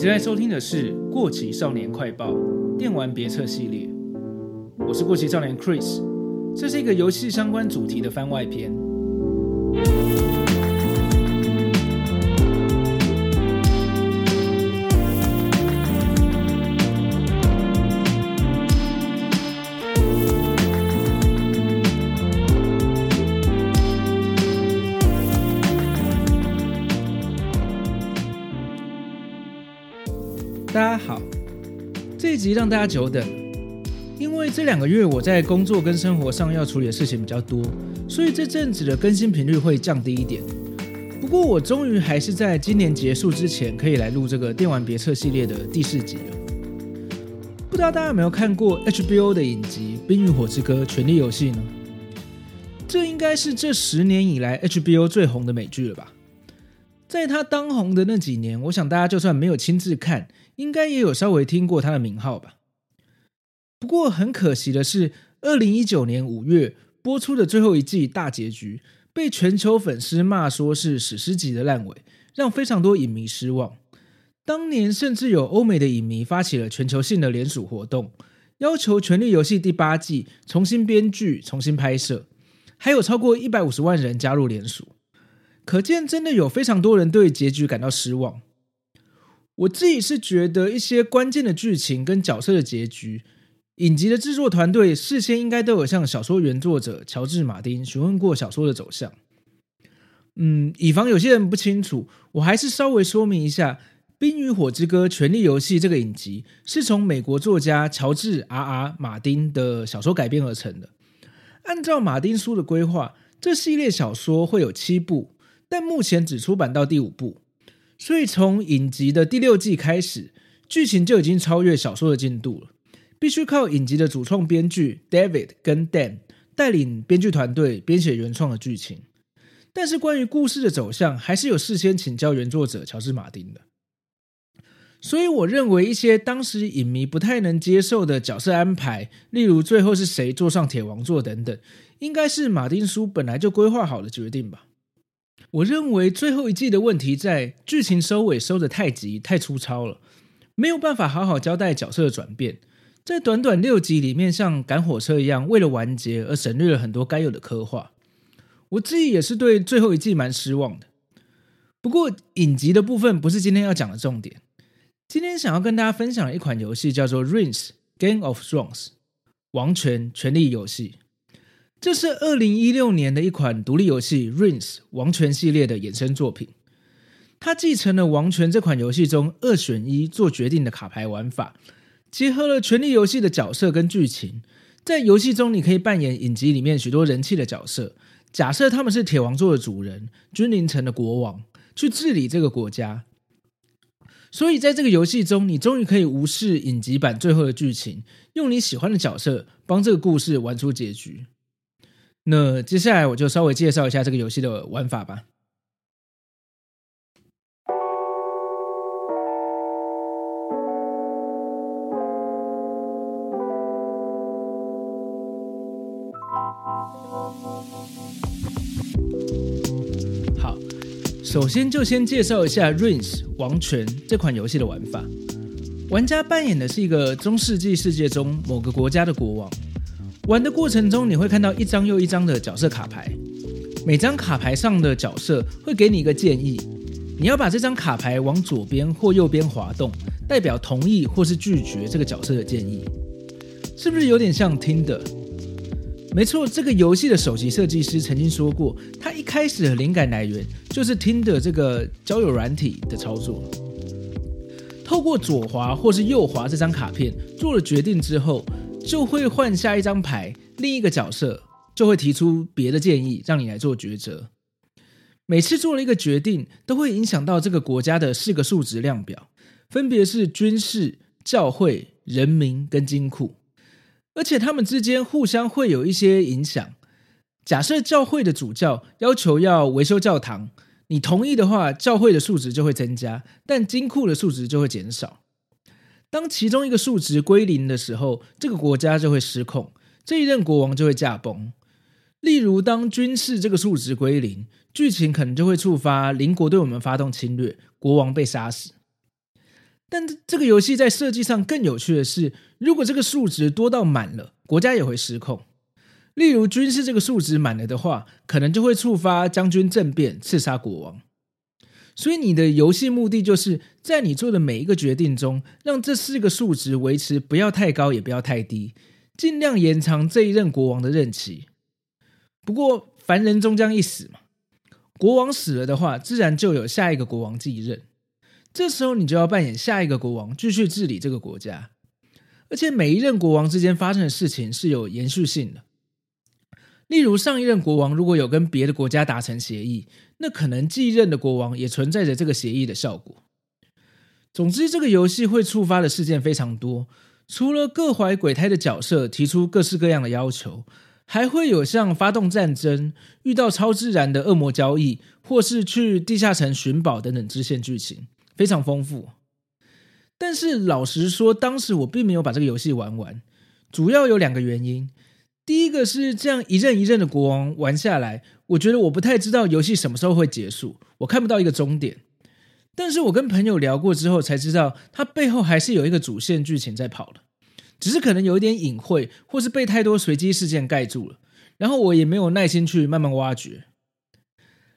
正在收听的是《过期少年快报》电玩别册系列，我是过期少年 Chris，这是一个游戏相关主题的番外篇。集让大家久等，因为这两个月我在工作跟生活上要处理的事情比较多，所以这阵子的更新频率会降低一点。不过我终于还是在今年结束之前可以来录这个电玩别册系列的第四集了。不知道大家有没有看过 HBO 的影集《冰与火之歌：权力游戏》呢？这应该是这十年以来 HBO 最红的美剧了吧？在他当红的那几年，我想大家就算没有亲自看，应该也有稍微听过他的名号吧。不过很可惜的是，二零一九年五月播出的最后一季大结局，被全球粉丝骂说是史诗级的烂尾，让非常多影迷失望。当年甚至有欧美的影迷发起了全球性的联署活动，要求《权力游戏》第八季重新编剧、重新拍摄，还有超过一百五十万人加入联署。可见，真的有非常多人对结局感到失望。我自己是觉得一些关键的剧情跟角色的结局，影集的制作团队事先应该都有向小说原作者乔治·马丁询问过小说的走向。嗯，以防有些人不清楚，我还是稍微说明一下，《冰与火之歌：权力游戏》这个影集是从美国作家乔治 ·R·R· 马丁的小说改编而成的。按照马丁书的规划，这系列小说会有七部。但目前只出版到第五部，所以从影集的第六季开始，剧情就已经超越小说的进度了。必须靠影集的主创编剧 David 跟 Dan 带领编剧团队编写原创的剧情。但是关于故事的走向，还是有事先请教原作者乔治·马丁的。所以我认为一些当时影迷不太能接受的角色安排，例如最后是谁坐上铁王座等等，应该是马丁书本来就规划好的决定吧。我认为最后一季的问题在剧情收尾收的太急太粗糙了，没有办法好好交代角色的转变，在短短六集里面像赶火车一样，为了完结而省略了很多该有的刻画。我自己也是对最后一季蛮失望的。不过影集的部分不是今天要讲的重点，今天想要跟大家分享一款游戏叫做《Rings: Game of Thrones》王权权力游戏。这是二零一六年的一款独立游戏《Rings》王权系列的衍生作品。它继承了《王权》这款游戏中二选一做决定的卡牌玩法，结合了权力游戏的角色跟剧情。在游戏中，你可以扮演影集里面许多人气的角色。假设他们是铁王座的主人，君临城的国王，去治理这个国家。所以，在这个游戏中，你终于可以无视影集版最后的剧情，用你喜欢的角色帮这个故事玩出结局。那接下来我就稍微介绍一下这个游戏的玩法吧。好，首先就先介绍一下《Rings 王权》这款游戏的玩法。玩家扮演的是一个中世纪世界中某个国家的国王。玩的过程中，你会看到一张又一张的角色卡牌，每张卡牌上的角色会给你一个建议，你要把这张卡牌往左边或右边滑动，代表同意或是拒绝这个角色的建议，是不是有点像 Tinder？没错，这个游戏的首席设计师曾经说过，他一开始的灵感来源就是 Tinder 这个交友软体的操作，透过左滑或是右滑这张卡片做了决定之后。就会换下一张牌，另一个角色就会提出别的建议，让你来做抉择。每次做了一个决定，都会影响到这个国家的四个数值量表，分别是军事、教会、人民跟金库，而且他们之间互相会有一些影响。假设教会的主教要求要维修教堂，你同意的话，教会的数值就会增加，但金库的数值就会减少。当其中一个数值归零的时候，这个国家就会失控，这一任国王就会驾崩。例如，当军事这个数值归零，剧情可能就会触发邻国对我们发动侵略，国王被杀死。但这个游戏在设计上更有趣的是，如果这个数值多到满了，国家也会失控。例如军事这个数值满了的话，可能就会触发将军政变，刺杀国王。所以你的游戏目的就是在你做的每一个决定中，让这四个数值维持不要太高，也不要太低，尽量延长这一任国王的任期。不过凡人终将一死嘛，国王死了的话，自然就有下一个国王继任。这时候你就要扮演下一个国王，继续治理这个国家。而且每一任国王之间发生的事情是有延续性的。例如上一任国王如果有跟别的国家达成协议，那可能继任的国王也存在着这个协议的效果。总之，这个游戏会触发的事件非常多，除了各怀鬼胎的角色提出各式各样的要求。还会有像发动战争、遇到超自然的恶魔交易，或是去地下城寻宝等等支线剧情，非常丰富。但是老实说，当时我并没有把这个游戏玩完，主要有两个原因。第一个是这样一任一任的国王玩下来，我觉得我不太知道游戏什么时候会结束，我看不到一个终点。但是我跟朋友聊过之后才知道，它背后还是有一个主线剧情在跑的。只是可能有一点隐晦，或是被太多随机事件盖住了，然后我也没有耐心去慢慢挖掘。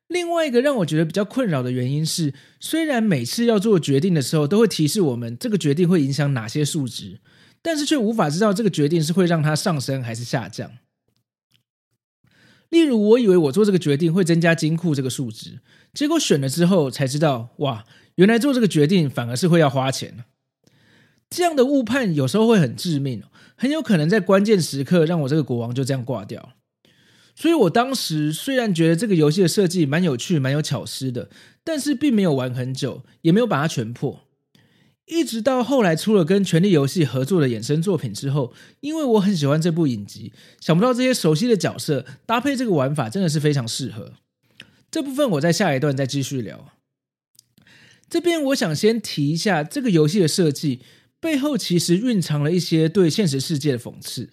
另外一个让我觉得比较困扰的原因是，虽然每次要做决定的时候都会提示我们这个决定会影响哪些数值，但是却无法知道这个决定是会让它上升还是下降。例如，我以为我做这个决定会增加金库这个数值，结果选了之后才知道，哇，原来做这个决定反而是会要花钱。这样的误判有时候会很致命，很有可能在关键时刻让我这个国王就这样挂掉。所以我当时虽然觉得这个游戏的设计蛮有趣、蛮有巧思的，但是并没有玩很久，也没有把它全破。一直到后来出了跟权力游戏合作的衍生作品之后，因为我很喜欢这部影集，想不到这些熟悉的角色搭配这个玩法真的是非常适合。这部分我在下一段再继续聊。这边我想先提一下这个游戏的设计。背后其实蕴藏了一些对现实世界的讽刺。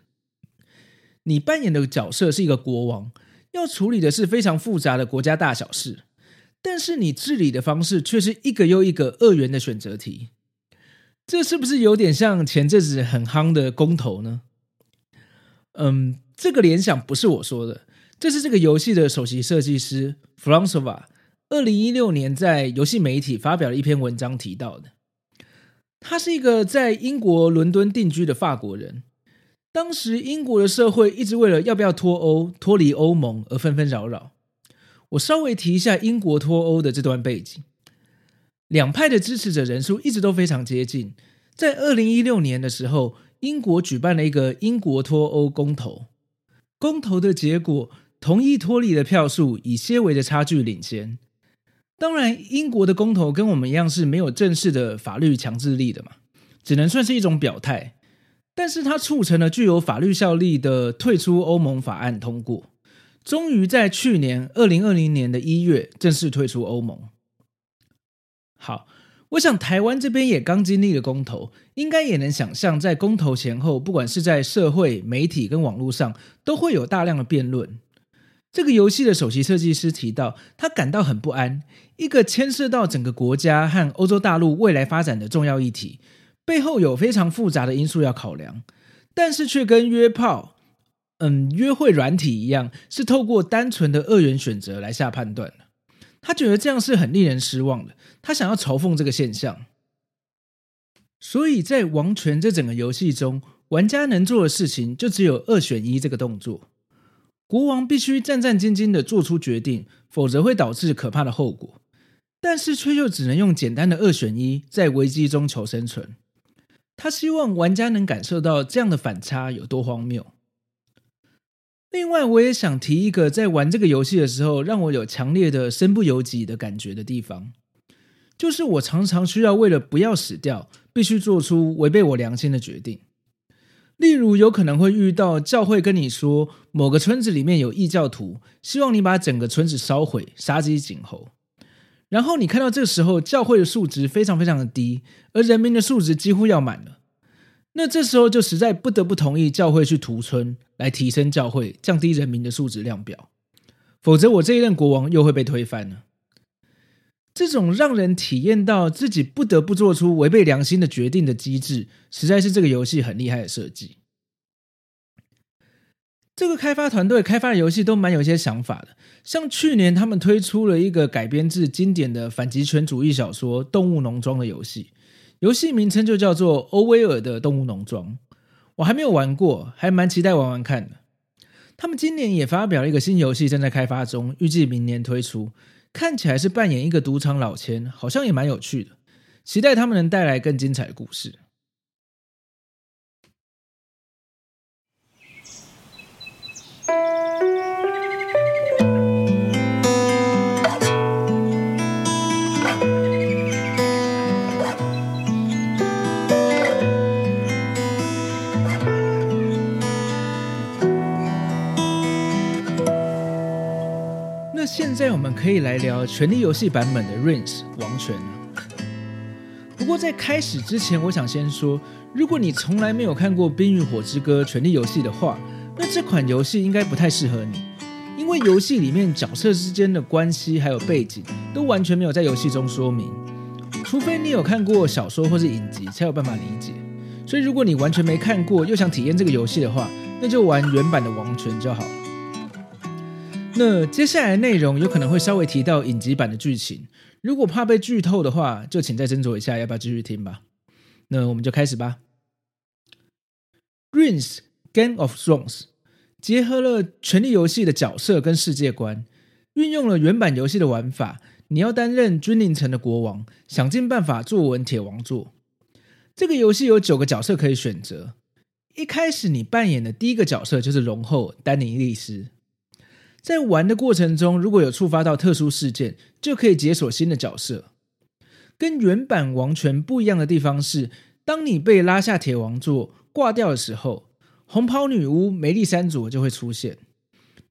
你扮演的角色是一个国王，要处理的是非常复杂的国家大小事，但是你治理的方式却是一个又一个二元的选择题。这是不是有点像前阵子很夯的公投呢？嗯，这个联想不是我说的，这是这个游戏的首席设计师 Frans 二零一六年在游戏媒体发表了一篇文章提到的。他是一个在英国伦敦定居的法国人。当时英国的社会一直为了要不要脱欧、脱离欧盟而纷纷扰扰。我稍微提一下英国脱欧的这段背景：两派的支持者人数一直都非常接近。在二零一六年的时候，英国举办了一个英国脱欧公投。公投的结果，同意脱离的票数以些微的差距领先。当然，英国的公投跟我们一样是没有正式的法律强制力的嘛，只能算是一种表态。但是它促成了具有法律效力的退出欧盟法案通过，终于在去年二零二零年的一月正式退出欧盟。好，我想台湾这边也刚经历了公投，应该也能想象，在公投前后，不管是在社会、媒体跟网络上，都会有大量的辩论。这个游戏的首席设计师提到，他感到很不安。一个牵涉到整个国家和欧洲大陆未来发展的重要议题，背后有非常复杂的因素要考量，但是却跟约炮、嗯，约会软体一样，是透过单纯的二元选择来下判断的。他觉得这样是很令人失望的。他想要嘲讽这个现象。所以在王权这整个游戏中，玩家能做的事情就只有二选一这个动作。国王必须战战兢兢的做出决定，否则会导致可怕的后果。但是却又只能用简单的二选一，在危机中求生存。他希望玩家能感受到这样的反差有多荒谬。另外，我也想提一个在玩这个游戏的时候，让我有强烈的身不由己的感觉的地方，就是我常常需要为了不要死掉，必须做出违背我良心的决定。例如，有可能会遇到教会跟你说，某个村子里面有异教徒，希望你把整个村子烧毁，杀鸡儆猴。然后你看到这时候，教会的数值非常非常的低，而人民的数值几乎要满了。那这时候就实在不得不同意教会去屠村，来提升教会，降低人民的素质量表。否则，我这一任国王又会被推翻了。这种让人体验到自己不得不做出违背良心的决定的机制，实在是这个游戏很厉害的设计。这个开发团队开发的游戏都蛮有一些想法的，像去年他们推出了一个改编自经典的反极权主义小说《动物农庄》的游戏，游戏名称就叫做《欧威尔的动物农庄》。我还没有玩过，还蛮期待玩玩看的。他们今年也发表了一个新游戏，正在开发中，预计明年推出。看起来是扮演一个赌场老千，好像也蛮有趣的。期待他们能带来更精彩的故事。现在我们可以来聊《权力游戏》版本的 Reigns 王权。不过在开始之前，我想先说，如果你从来没有看过《冰与火之歌：权力游戏》的话，那这款游戏应该不太适合你，因为游戏里面角色之间的关系还有背景都完全没有在游戏中说明，除非你有看过小说或是影集才有办法理解。所以如果你完全没看过又想体验这个游戏的话，那就玩原版的王权就好。那接下来内容有可能会稍微提到影集版的剧情，如果怕被剧透的话，就请再斟酌一下要不要继续听吧。那我们就开始吧。Reigns Game of Thrones 结合了权力游戏的角色跟世界观，运用了原版游戏的玩法，你要担任君临城的国王，想尽办法坐稳铁王座。这个游戏有九个角色可以选择，一开始你扮演的第一个角色就是龙后丹尼利斯。在玩的过程中，如果有触发到特殊事件，就可以解锁新的角色。跟原版王权不一样的地方是，当你被拉下铁王座挂掉的时候，红袍女巫梅丽珊卓就会出现，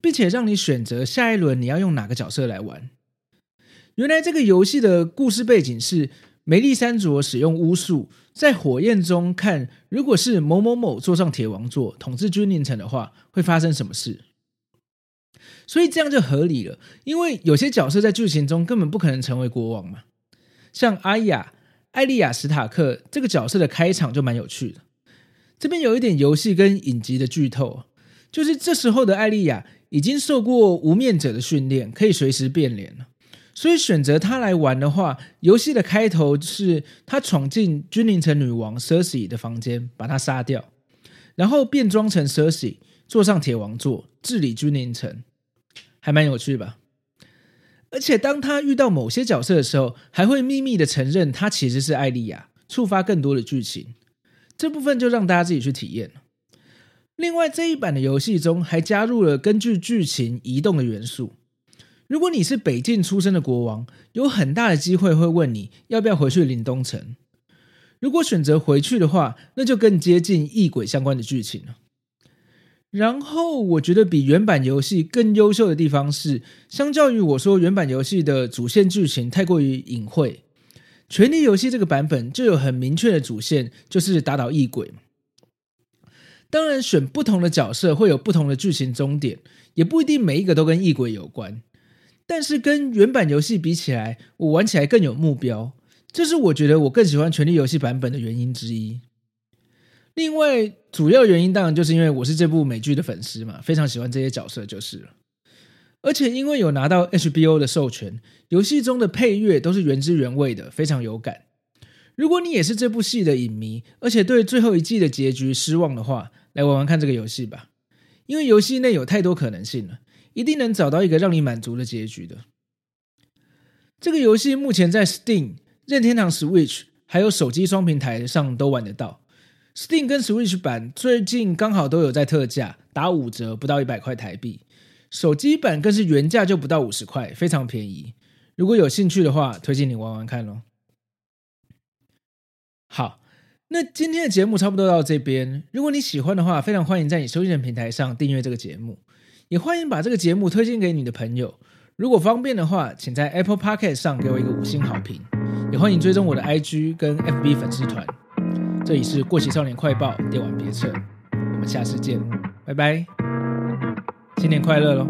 并且让你选择下一轮你要用哪个角色来玩。原来这个游戏的故事背景是，梅丽珊卓使用巫术，在火焰中看，如果是某某某坐上铁王座统治君临城的话，会发生什么事。所以这样就合理了，因为有些角色在剧情中根本不可能成为国王嘛。像阿雅·艾莉亚·史塔克这个角色的开场就蛮有趣的。这边有一点游戏跟影集的剧透，就是这时候的艾莉亚已经受过无面者的训练，可以随时变脸了。所以选择他来玩的话，游戏的开头是他闯进君临城女王 c e r s i 的房间，把她杀掉，然后变装成 c e r s i 坐上铁王座，治理君临城。还蛮有趣吧？而且当他遇到某些角色的时候，还会秘密的承认他其实是艾莉亚，触发更多的剧情。这部分就让大家自己去体验。另外，这一版的游戏中还加入了根据剧情移动的元素。如果你是北境出生的国王，有很大的机会会问你要不要回去临冬城。如果选择回去的话，那就更接近异鬼相关的剧情了。然后我觉得比原版游戏更优秀的地方是，相较于我说原版游戏的主线剧情太过于隐晦，权力游戏这个版本就有很明确的主线，就是打倒异鬼。当然，选不同的角色会有不同的剧情终点，也不一定每一个都跟异鬼有关。但是跟原版游戏比起来，我玩起来更有目标，这是我觉得我更喜欢权力游戏版本的原因之一。另外，主要原因当然就是因为我是这部美剧的粉丝嘛，非常喜欢这些角色就是了。而且因为有拿到 HBO 的授权，游戏中的配乐都是原汁原味的，非常有感。如果你也是这部戏的影迷，而且对最后一季的结局失望的话，来玩玩看这个游戏吧，因为游戏内有太多可能性了，一定能找到一个让你满足的结局的。这个游戏目前在 Steam、任天堂 Switch 还有手机双平台上都玩得到。Steam 跟 Switch 版最近刚好都有在特价，打五折，不到一百块台币。手机版更是原价就不到五十块，非常便宜。如果有兴趣的话，推荐你玩玩看咯。好，那今天的节目差不多到这边。如果你喜欢的话，非常欢迎在你收听的平台上订阅这个节目，也欢迎把这个节目推荐给你的朋友。如果方便的话，请在 Apple Podcast 上给我一个五星好评，也欢迎追踪我的 IG 跟 FB 粉丝团。这里是《过期少年快报》电玩别册，我们下次见，拜拜，新年快乐喽！